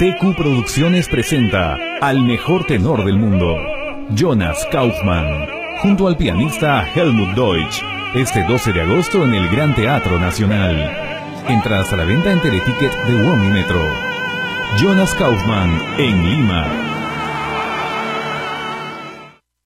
TQ Producciones presenta al mejor tenor del mundo, Jonas Kaufmann, junto al pianista Helmut Deutsch, este 12 de agosto en el Gran Teatro Nacional. Entradas a la venta en Teleticket de Womi Metro. Jonas Kaufmann en Lima.